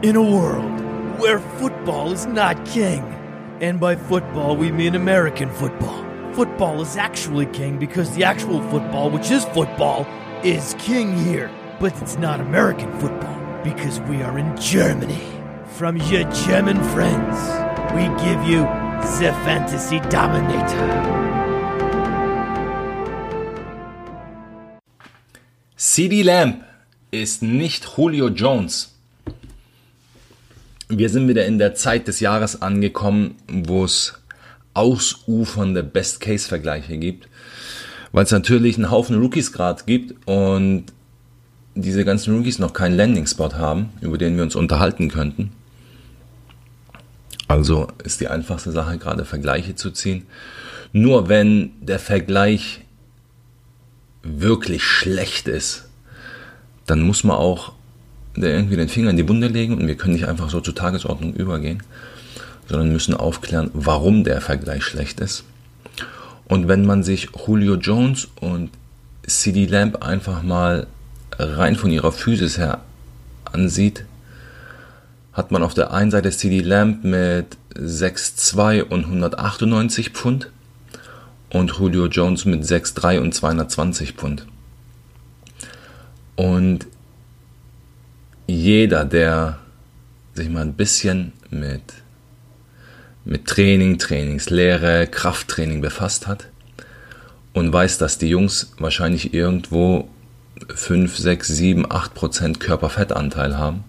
In a world where football is not king, and by football we mean American football, football is actually king because the actual football, which is football, is king here. But it's not American football because we are in Germany. From your German friends, we give you the Fantasy Dominator. CD Lamb ist nicht Julio Jones. Wir sind wieder in der Zeit des Jahres angekommen, wo es ausufernde Best-Case-Vergleiche gibt, weil es natürlich einen Haufen Rookies gerade gibt und diese ganzen Rookies noch keinen Landing-Spot haben, über den wir uns unterhalten könnten. Also ist die einfachste Sache gerade Vergleiche zu ziehen. Nur wenn der Vergleich wirklich schlecht ist, dann muss man auch irgendwie den Finger in die Wunde legen und wir können nicht einfach so zur Tagesordnung übergehen, sondern müssen aufklären, warum der Vergleich schlecht ist. Und wenn man sich Julio Jones und CD Lamb einfach mal rein von ihrer Physis her ansieht, hat man auf der einen Seite CD Lamb mit 6,2 und 198 Pfund und Julio Jones mit 6,3 und 220 Pfund. Und jeder, der sich mal ein bisschen mit, mit Training, Trainingslehre, Krafttraining befasst hat und weiß, dass die Jungs wahrscheinlich irgendwo 5, 6, 7, 8 Prozent Körperfettanteil haben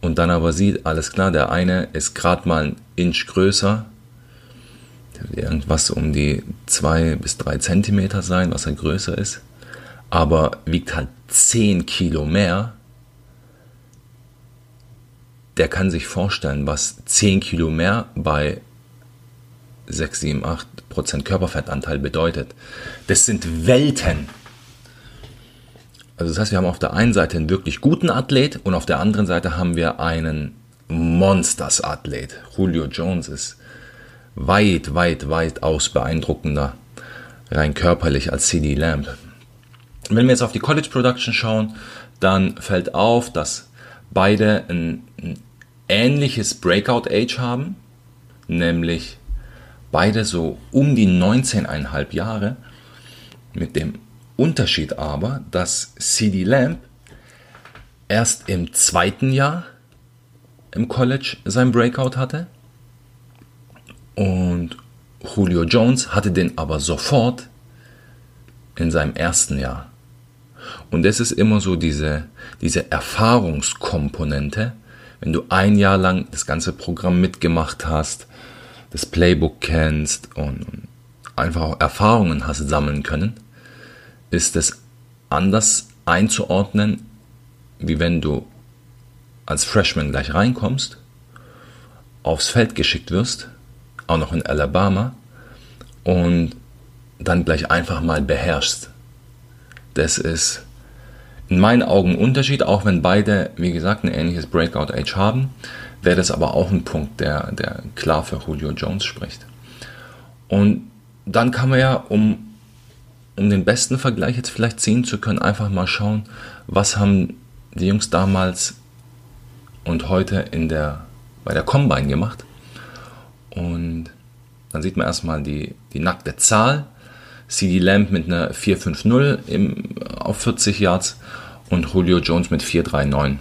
und dann aber sieht, alles klar, der eine ist gerade mal ein Inch größer, irgendwas um die zwei bis drei Zentimeter sein, was er größer ist, aber wiegt halt 10 Kilo mehr. Der kann sich vorstellen, was 10 Kilo mehr bei 6, 7, 8 Prozent Körperfettanteil bedeutet. Das sind Welten. Also das heißt, wir haben auf der einen Seite einen wirklich guten Athlet und auf der anderen Seite haben wir einen Monsters-Athlet. Julio Jones ist weit, weit, weit aus beeindruckender, rein körperlich als CD Lamb. Wenn wir jetzt auf die College Production schauen, dann fällt auf, dass beide ein, ein ähnliches Breakout Age haben, nämlich beide so um die 19,5 Jahre, mit dem Unterschied aber, dass CD Lamb erst im zweiten Jahr im College sein Breakout hatte und Julio Jones hatte den aber sofort in seinem ersten Jahr. Und das ist immer so diese, diese Erfahrungskomponente, wenn du ein Jahr lang das ganze Programm mitgemacht hast, das Playbook kennst und einfach auch Erfahrungen hast sammeln können, ist es anders einzuordnen, wie wenn du als Freshman gleich reinkommst, aufs Feld geschickt wirst auch noch in Alabama und dann gleich einfach mal beherrschst. Das ist in meinen Augen ein Unterschied, auch wenn beide, wie gesagt, ein ähnliches Breakout-Age haben, wäre das aber auch ein Punkt, der, der klar für Julio Jones spricht. Und dann kann man ja, um, um den besten Vergleich jetzt vielleicht ziehen zu können, einfach mal schauen, was haben die Jungs damals und heute in der, bei der Combine gemacht. Und dann sieht man erstmal die, die nackte Zahl. CD Lamb mit einer 450 im, auf 40 Yards und Julio Jones mit 439.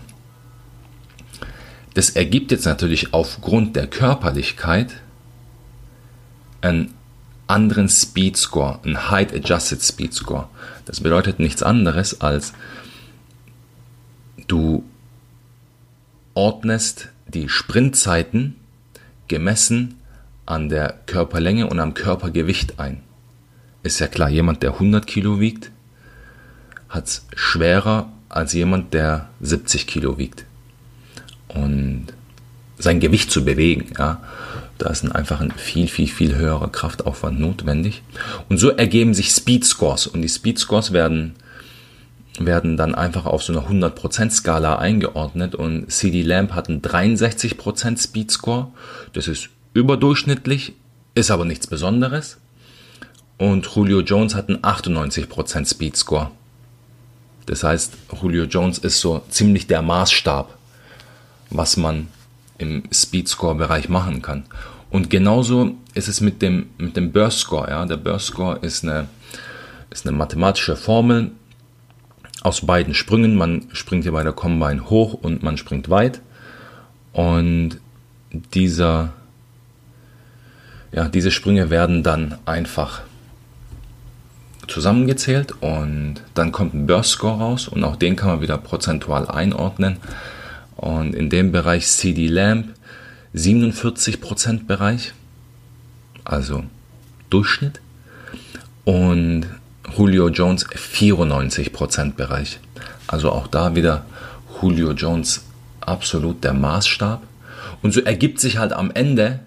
Das ergibt jetzt natürlich aufgrund der Körperlichkeit einen anderen Speed Score, einen Height Adjusted Speed Score. Das bedeutet nichts anderes als du ordnest die Sprintzeiten gemessen an der Körperlänge und am Körpergewicht ein. Ist ja klar, jemand, der 100 Kilo wiegt, hat es schwerer als jemand, der 70 Kilo wiegt. Und sein Gewicht zu bewegen, ja, da ist einfach ein viel, viel, viel höherer Kraftaufwand notwendig. Und so ergeben sich Speed Scores und die Speed Scores werden, werden dann einfach auf so einer 100% Skala eingeordnet und CD Lamp hat einen 63% Speed Score. Das ist überdurchschnittlich, ist aber nichts Besonderes. Und Julio Jones hat einen 98% Speed Score. Das heißt, Julio Jones ist so ziemlich der Maßstab, was man im Speed-Score-Bereich machen kann. Und genauso ist es mit dem, mit dem Burst Score. Ja? Der Burst Score ist eine, ist eine mathematische Formel aus beiden Sprüngen. Man springt hier bei der Combine hoch und man springt weit. Und dieser, ja, diese Sprünge werden dann einfach zusammengezählt und dann kommt ein Burst Score raus und auch den kann man wieder prozentual einordnen. Und in dem Bereich CD Lamp 47% Bereich, also Durchschnitt. Und Julio Jones 94% Bereich. Also auch da wieder Julio Jones absolut der Maßstab. Und so ergibt sich halt am Ende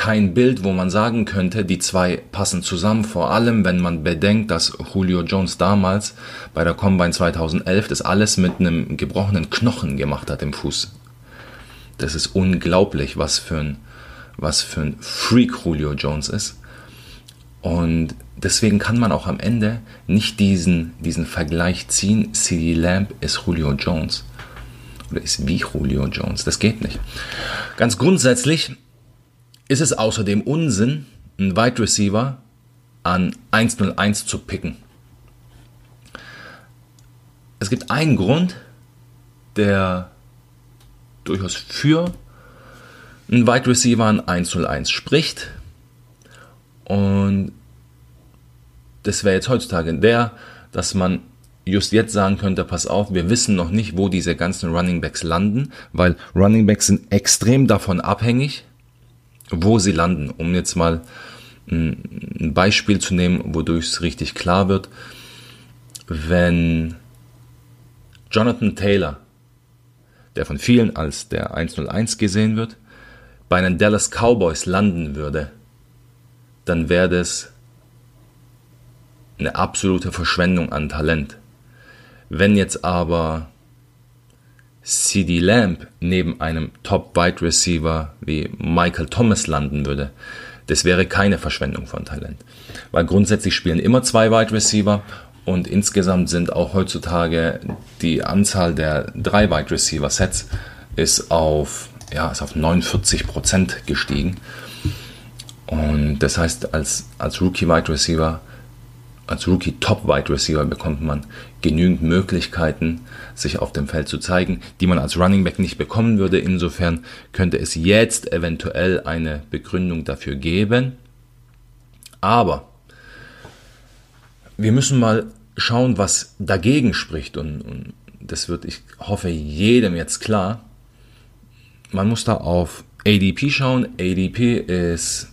kein Bild, wo man sagen könnte, die zwei passen zusammen, vor allem wenn man bedenkt, dass Julio Jones damals bei der Combine 2011 das alles mit einem gebrochenen Knochen gemacht hat im Fuß. Das ist unglaublich, was für ein, was für ein Freak Julio Jones ist. Und deswegen kann man auch am Ende nicht diesen, diesen Vergleich ziehen, CD Lamb ist Julio Jones. Oder ist wie Julio Jones. Das geht nicht. Ganz grundsätzlich ist es außerdem Unsinn, einen Wide Receiver an 101 zu picken. Es gibt einen Grund, der durchaus für einen Wide Receiver an 101 spricht. Und das wäre jetzt heutzutage der, dass man just jetzt sagen könnte, pass auf, wir wissen noch nicht, wo diese ganzen Running Backs landen, weil Running Backs sind extrem davon abhängig, wo sie landen. Um jetzt mal ein Beispiel zu nehmen, wodurch es richtig klar wird, wenn Jonathan Taylor der von vielen als der 101 gesehen wird, bei den Dallas Cowboys landen würde, dann wäre das eine absolute Verschwendung an Talent. Wenn jetzt aber CD Lamb neben einem Top Wide Receiver wie Michael Thomas landen würde, das wäre keine Verschwendung von Talent. Weil grundsätzlich spielen immer zwei Wide Receiver und insgesamt sind auch heutzutage die Anzahl der drei Wide Receiver Sets ist auf, ja, ist auf 49 Prozent gestiegen. Und das heißt, als, als Rookie Wide Receiver, als Rookie Top Wide Receiver bekommt man genügend Möglichkeiten, sich auf dem Feld zu zeigen, die man als Running Back nicht bekommen würde. Insofern könnte es jetzt eventuell eine Begründung dafür geben. Aber wir müssen mal schauen, was dagegen spricht. Und, und das wird, ich hoffe, jedem jetzt klar. Man muss da auf ADP schauen. ADP ist,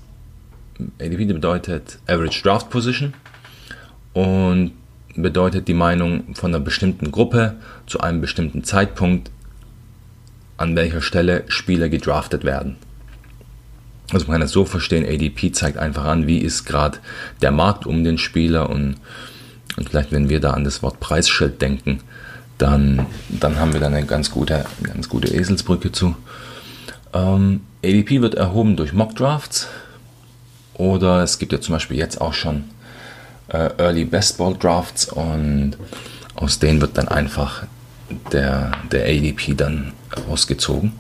ADP bedeutet Average Draft Position und bedeutet die Meinung von einer bestimmten Gruppe zu einem bestimmten Zeitpunkt, an welcher Stelle Spieler gedraftet werden. Also man kann das so verstehen, ADP zeigt einfach an, wie ist gerade der Markt um den Spieler und, und vielleicht wenn wir da an das Wort Preisschild denken, dann, dann haben wir da eine ganz gute, ganz gute Eselsbrücke zu. Ähm, ADP wird erhoben durch Mockdrafts oder es gibt ja zum Beispiel jetzt auch schon äh, Early Best Ball Drafts und aus denen wird dann einfach der, der ADP dann rausgezogen.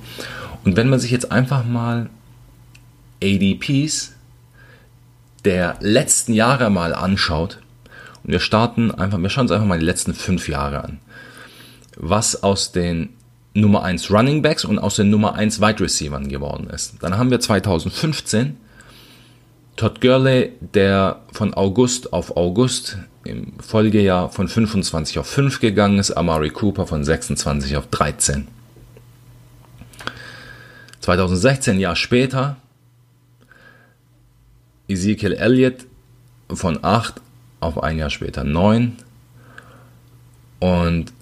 Und wenn man sich jetzt einfach mal ADPs der letzten Jahre mal anschaut, und wir starten einfach, wir schauen uns einfach mal die letzten fünf Jahre an, was aus den Nummer 1 Running Backs und aus den Nummer 1 Wide Receivers geworden ist. Dann haben wir 2015 Todd Gurley, der von August auf August im Folgejahr von 25 auf 5 gegangen ist, Amari Cooper von 26 auf 13. 2016, Jahr später, Ezekiel Elliott von 8 auf ein Jahr später 9. Und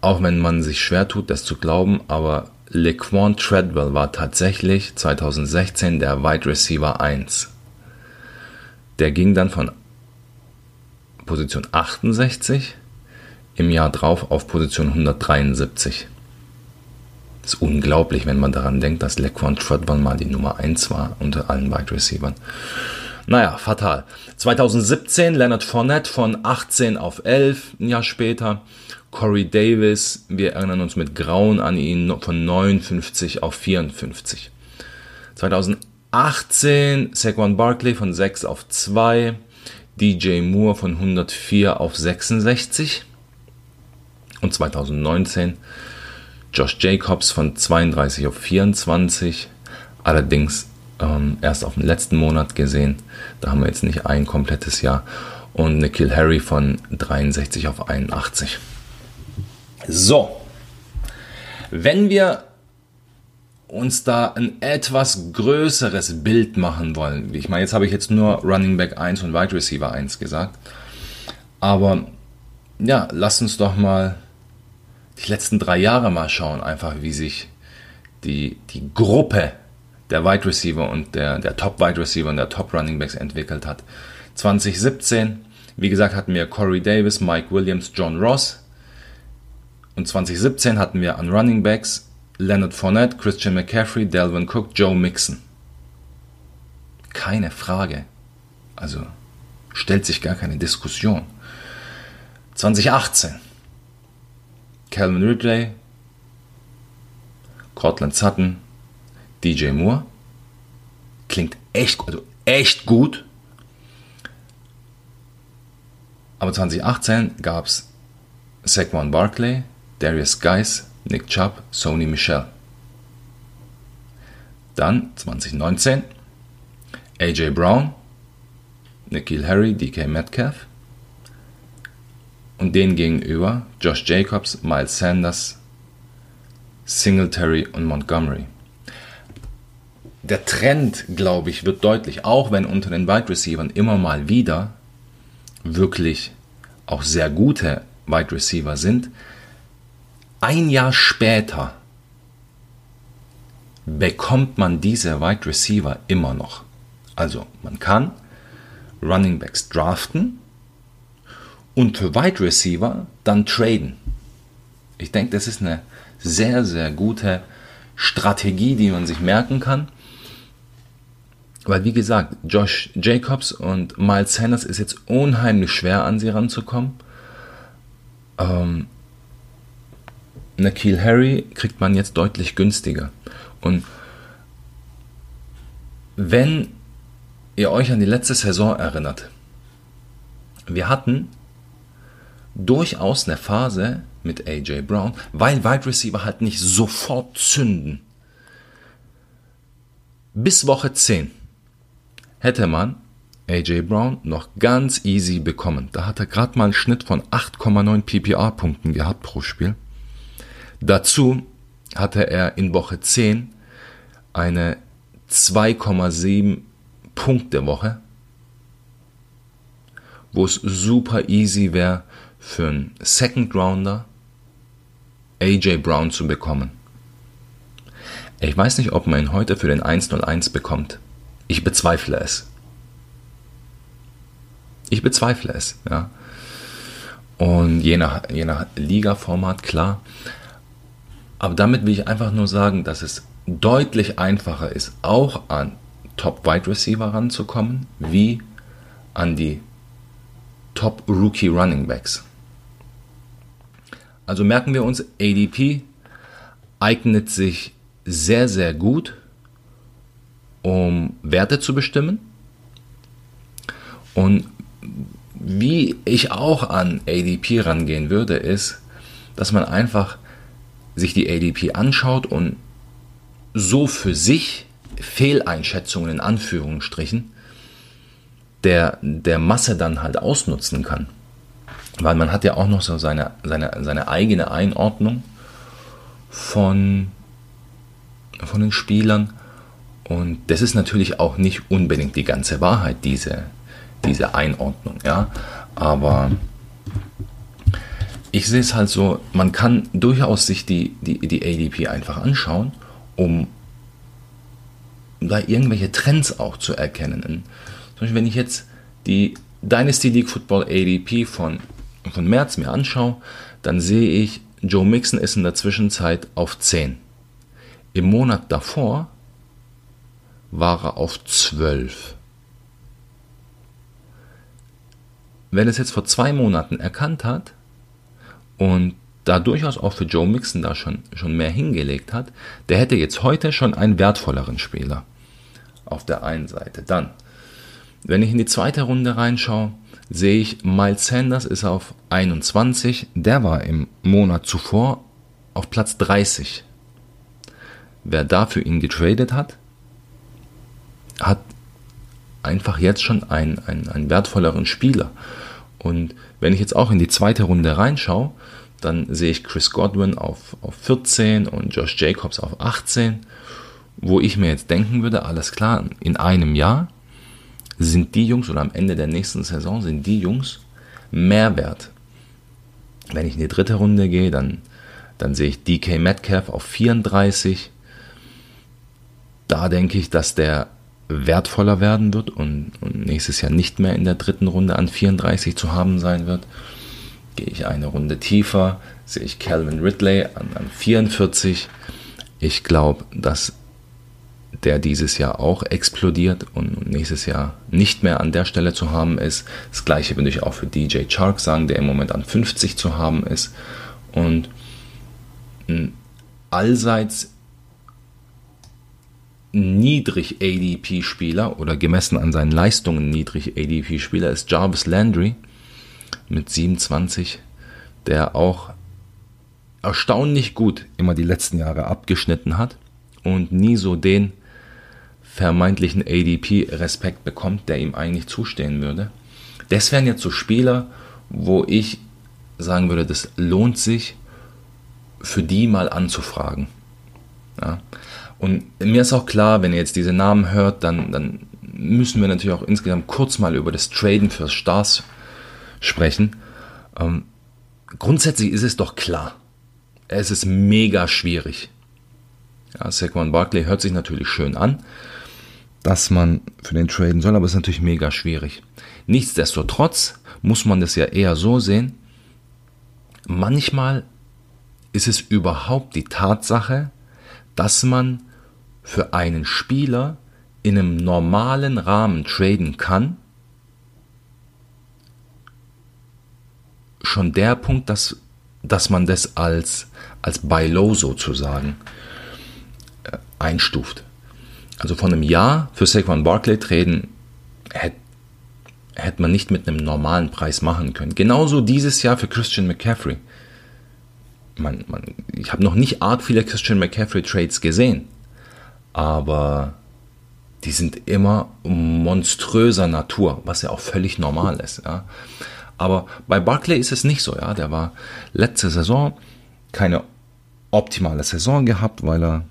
auch wenn man sich schwer tut, das zu glauben, aber Laquan Treadwell war tatsächlich 2016 der Wide Receiver 1. Der ging dann von Position 68 im Jahr drauf auf Position 173. Das ist unglaublich, wenn man daran denkt, dass Lequan Treadwell mal die Nummer 1 war unter allen Wide Receivers. Naja, fatal. 2017 Leonard Fournette von 18 auf 11, ein Jahr später. Corey Davis, wir erinnern uns mit Grauen an ihn von 59 auf 54. 2018 Saquon Barkley von 6 auf 2, DJ Moore von 104 auf 66 und 2019 Josh Jacobs von 32 auf 24, allerdings ähm, erst auf den letzten Monat gesehen, da haben wir jetzt nicht ein komplettes Jahr. Und Nikhil Harry von 63 auf 81. So, wenn wir uns da ein etwas größeres Bild machen wollen, ich meine, jetzt habe ich jetzt nur Running Back 1 und Wide Receiver 1 gesagt, aber ja, lass uns doch mal die letzten drei Jahre mal schauen, einfach wie sich die, die Gruppe der Wide Receiver und der, der Top Wide Receiver und der Top Running Backs entwickelt hat. 2017, wie gesagt, hatten wir Corey Davis, Mike Williams, John Ross, und 2017 hatten wir an Running Backs Leonard Fournette, Christian McCaffrey, Delvin Cook, Joe Mixon. Keine Frage. Also stellt sich gar keine Diskussion. 2018 Calvin Ridley, Cortland Sutton, DJ Moore. Klingt echt, also echt gut. Aber 2018 gab es Saquon Barkley, Darius Geis, Nick Chubb, Sony Michel. Dann 2019 AJ Brown, Nikhil Harry, DK Metcalf. Und denen gegenüber Josh Jacobs, Miles Sanders, Singletary und Montgomery. Der Trend, glaube ich, wird deutlich, auch wenn unter den Wide Receivers immer mal wieder wirklich auch sehr gute Wide Receiver sind, ein Jahr später bekommt man diese Wide Receiver immer noch. Also man kann Running Backs draften und für Wide Receiver dann traden. Ich denke, das ist eine sehr, sehr gute Strategie, die man sich merken kann. Weil wie gesagt, Josh Jacobs und Miles Sanders ist jetzt unheimlich schwer an sie ranzukommen. Ähm, Nakil Harry kriegt man jetzt deutlich günstiger. Und wenn ihr euch an die letzte Saison erinnert, wir hatten durchaus eine Phase mit AJ Brown, weil Wide Receiver halt nicht sofort zünden. Bis Woche 10 hätte man AJ Brown noch ganz easy bekommen. Da hat er gerade mal einen Schnitt von 8,9 PPR-Punkten gehabt pro Spiel. Dazu hatte er in Woche 10 eine 2,7 Punkte Woche, wo es super easy wäre für einen Second Rounder AJ Brown zu bekommen. Ich weiß nicht, ob man ihn heute für den 101 bekommt. Ich bezweifle es. Ich bezweifle es, ja. Und je nach, je nach Liga-Format, klar. Aber damit will ich einfach nur sagen, dass es deutlich einfacher ist, auch an Top Wide Receiver ranzukommen, wie an die Top Rookie Running Backs. Also merken wir uns, ADP eignet sich sehr, sehr gut, um Werte zu bestimmen. Und wie ich auch an ADP rangehen würde, ist, dass man einfach sich die ADP anschaut und so für sich Fehleinschätzungen in Anführungsstrichen der, der Masse dann halt ausnutzen kann. Weil man hat ja auch noch so seine, seine, seine eigene Einordnung von, von den Spielern. Und das ist natürlich auch nicht unbedingt die ganze Wahrheit, diese, diese Einordnung. Ja? Aber ich sehe es halt so, man kann durchaus sich die, die, die ADP einfach anschauen, um da irgendwelche Trends auch zu erkennen. Zum Beispiel, wenn ich jetzt die Dynasty League Football ADP von, von März mir anschaue, dann sehe ich, Joe Mixon ist in der Zwischenzeit auf 10. Im Monat davor war er auf 12. Wenn es jetzt vor zwei Monaten erkannt hat, und da durchaus auch für Joe Mixon da schon, schon mehr hingelegt hat, der hätte jetzt heute schon einen wertvolleren Spieler auf der einen Seite. Dann, wenn ich in die zweite Runde reinschaue, sehe ich, Miles Sanders ist auf 21, der war im Monat zuvor auf Platz 30. Wer dafür ihn getradet hat, hat einfach jetzt schon einen, einen, einen wertvolleren Spieler. Und wenn ich jetzt auch in die zweite Runde reinschaue, dann sehe ich Chris Godwin auf, auf 14 und Josh Jacobs auf 18, wo ich mir jetzt denken würde, alles klar, in einem Jahr sind die Jungs oder am Ende der nächsten Saison sind die Jungs mehr wert. Wenn ich in die dritte Runde gehe, dann, dann sehe ich DK Metcalf auf 34. Da denke ich, dass der wertvoller werden wird und, und nächstes Jahr nicht mehr in der dritten Runde an 34 zu haben sein wird. Gehe ich eine Runde tiefer, sehe ich Calvin Ridley an, an 44. Ich glaube, dass der dieses Jahr auch explodiert und nächstes Jahr nicht mehr an der Stelle zu haben ist. Das gleiche würde ich auch für DJ Chark sagen, der im Moment an 50 zu haben ist. Und allseits niedrig ADP-Spieler oder gemessen an seinen Leistungen niedrig ADP-Spieler ist Jarvis Landry mit 27, der auch erstaunlich gut immer die letzten Jahre abgeschnitten hat und nie so den vermeintlichen ADP-Respekt bekommt, der ihm eigentlich zustehen würde. Das wären jetzt so Spieler, wo ich sagen würde, das lohnt sich, für die mal anzufragen. Ja. Und mir ist auch klar, wenn ihr jetzt diese Namen hört, dann, dann müssen wir natürlich auch insgesamt kurz mal über das Traden für Stars sprechen. Ähm, grundsätzlich ist es doch klar, es ist mega schwierig. Ja, Saquon Barkley hört sich natürlich schön an, dass man für den traden soll, aber es ist natürlich mega schwierig. Nichtsdestotrotz muss man das ja eher so sehen, manchmal ist es überhaupt die Tatsache, dass man für einen Spieler in einem normalen Rahmen traden kann, schon der Punkt, dass, dass man das als, als Buy Low sozusagen äh, einstuft. Also von einem Jahr für Saquon Barkley traden hätte hätte man nicht mit einem normalen Preis machen können. Genauso dieses Jahr für Christian McCaffrey. Man, man, ich habe noch nicht arg viele Christian McCaffrey Trades gesehen, aber die sind immer monströser Natur, was ja auch völlig normal ist. Ja. Aber bei Barclay ist es nicht so. Ja. Der war letzte Saison keine optimale Saison gehabt, weil er,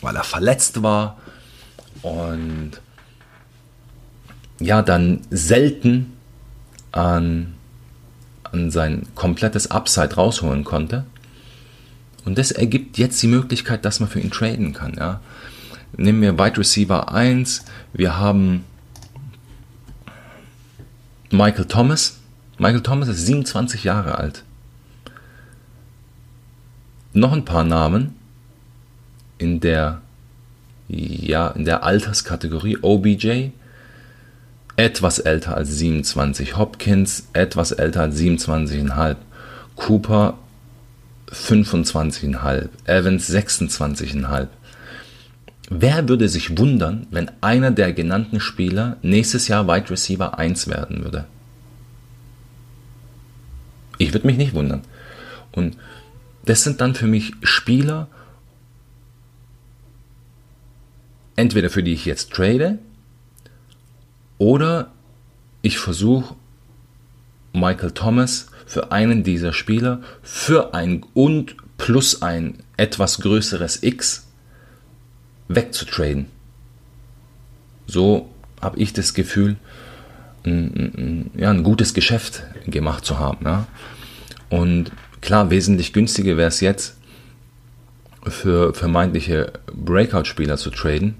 weil er verletzt war und ja, dann selten an, an sein komplettes Upside rausholen konnte. Und das ergibt jetzt die Möglichkeit, dass man für ihn traden kann. Ja. Nehmen wir Wide Receiver 1. Wir haben Michael Thomas. Michael Thomas ist 27 Jahre alt. Noch ein paar Namen in der, ja, in der Alterskategorie OBJ. Etwas älter als 27. Hopkins etwas älter als 27,5. Cooper 25,5, Evans 26,5. Wer würde sich wundern, wenn einer der genannten Spieler nächstes Jahr Wide Receiver 1 werden würde? Ich würde mich nicht wundern. Und das sind dann für mich Spieler, entweder für die ich jetzt trade, oder ich versuche Michael Thomas für einen dieser Spieler für ein und plus ein etwas größeres X wegzutraden. So habe ich das Gefühl, ein, ein, ja, ein gutes Geschäft gemacht zu haben. Ja. Und klar, wesentlich günstiger wäre es jetzt, für vermeintliche Breakout-Spieler zu traden.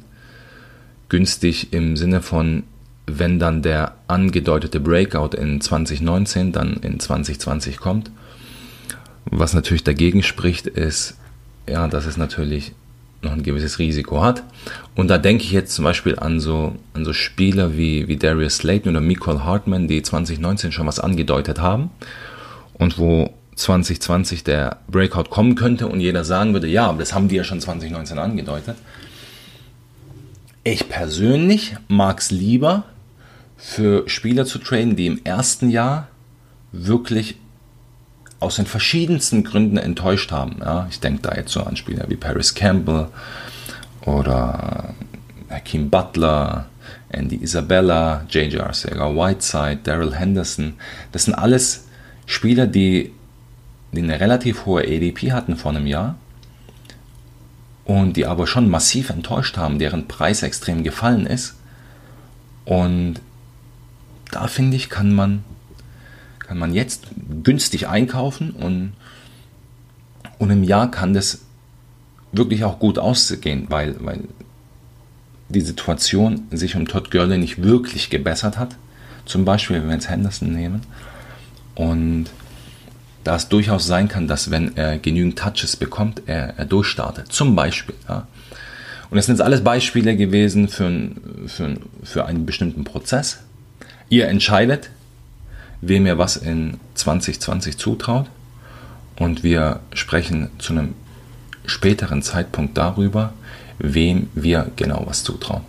Günstig im Sinne von, wenn dann der angedeutete Breakout in 2019 dann in 2020 kommt. Was natürlich dagegen spricht, ist, ja, dass es natürlich noch ein gewisses Risiko hat. Und da denke ich jetzt zum Beispiel an so, an so Spieler wie, wie Darius Slayton oder Michael Hartman, die 2019 schon was angedeutet haben und wo 2020 der Breakout kommen könnte und jeder sagen würde, ja, aber das haben die ja schon 2019 angedeutet. Ich persönlich mag es lieber, für Spieler zu traden, die im ersten Jahr wirklich aus den verschiedensten Gründen enttäuscht haben. Ja, ich denke da jetzt so an Spieler wie Paris Campbell oder Hakeem Butler, Andy Isabella, J.J. Arcega-Whiteside, Daryl Henderson. Das sind alles Spieler, die, die eine relativ hohe ADP hatten vor einem Jahr und die aber schon massiv enttäuscht haben, deren Preis extrem gefallen ist. Und da finde ich, kann man, kann man jetzt günstig einkaufen und, und im Jahr kann das wirklich auch gut ausgehen, weil, weil die Situation sich um Todd Gurley nicht wirklich gebessert hat. Zum Beispiel, wenn wir jetzt Henderson nehmen. Und da es durchaus sein kann, dass wenn er genügend Touches bekommt, er, er durchstartet. Zum Beispiel. Ja. Und das sind jetzt alles Beispiele gewesen für, für, für einen bestimmten Prozess. Ihr entscheidet, wem ihr was in 2020 zutraut. Und wir sprechen zu einem späteren Zeitpunkt darüber, wem wir genau was zutrauen.